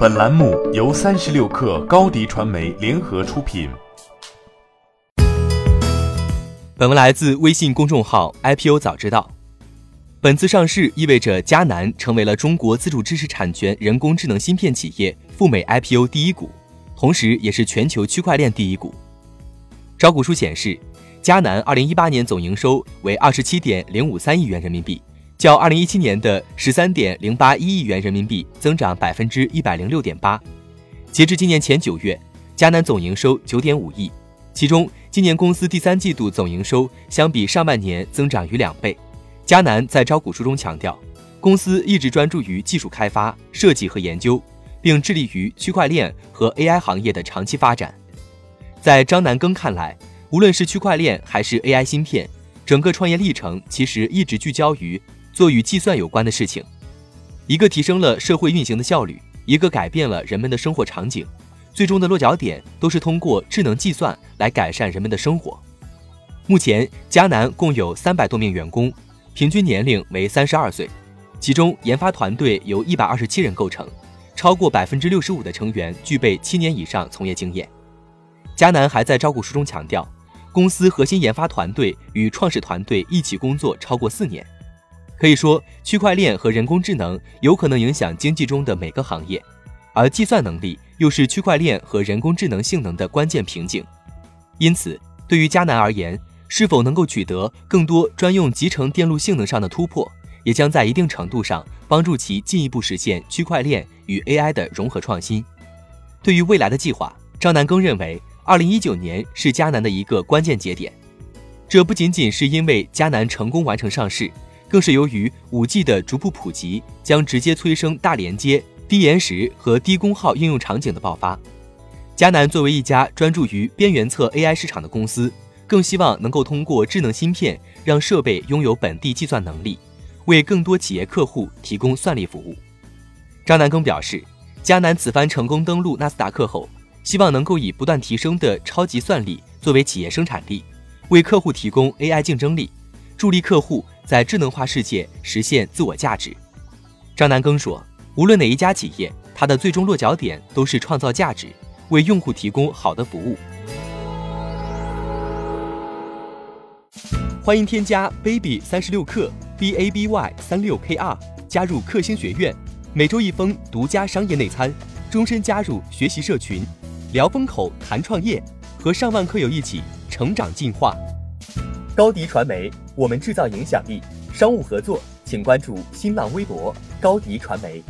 本栏目由三十六氪高低传媒联合出品。本文来自微信公众号 IPO 早知道。本次上市意味着迦南成为了中国自主知识产权人工智能芯片企业赴美 IPO 第一股，同时也是全球区块链第一股。招股书显示，迦南二零一八年总营收为二十七点零五三亿元人民币。较二零一七年的十三点零八一亿元人民币增长百分之一百零六点八。截至今年前九月，迦南总营收九点五亿，其中今年公司第三季度总营收相比上半年增长逾两倍。迦南在招股书中强调，公司一直专注于技术开发、设计和研究，并致力于区块链和 AI 行业的长期发展。在张南庚看来，无论是区块链还是 AI 芯片，整个创业历程其实一直聚焦于。做与计算有关的事情，一个提升了社会运行的效率，一个改变了人们的生活场景，最终的落脚点都是通过智能计算来改善人们的生活。目前，迦南共有三百多名员工，平均年龄为三十二岁，其中研发团队由一百二十七人构成，超过百分之六十五的成员具备七年以上从业经验。迦南还在招股书中强调，公司核心研发团队与创始团队一起工作超过四年。可以说，区块链和人工智能有可能影响经济中的每个行业，而计算能力又是区块链和人工智能性能的关键瓶颈。因此，对于迦南而言，是否能够取得更多专用集成电路性能上的突破，也将在一定程度上帮助其进一步实现区块链与 AI 的融合创新。对于未来的计划，张南庚认为，二零一九年是迦南的一个关键节点。这不仅仅是因为迦南成功完成上市。更是由于五 G 的逐步普及，将直接催生大连接、低延时和低功耗应用场景的爆发。迦南作为一家专注于边缘侧 AI 市场的公司，更希望能够通过智能芯片，让设备拥有本地计算能力，为更多企业客户提供算力服务。张南庚表示，迦南此番成功登陆纳斯达克后，希望能够以不断提升的超级算力作为企业生产力，为客户提供 AI 竞争力，助力客户。在智能化世界实现自我价值，张南庚说：“无论哪一家企业，它的最终落脚点都是创造价值，为用户提供好的服务。”欢迎添加 baby 三十六克 b a b y 三六 k r 加入克星学院，每周一封独家商业内参，终身加入学习社群，聊风口谈创业，和上万课友一起成长进化。高迪传媒，我们制造影响力。商务合作，请关注新浪微博高迪传媒。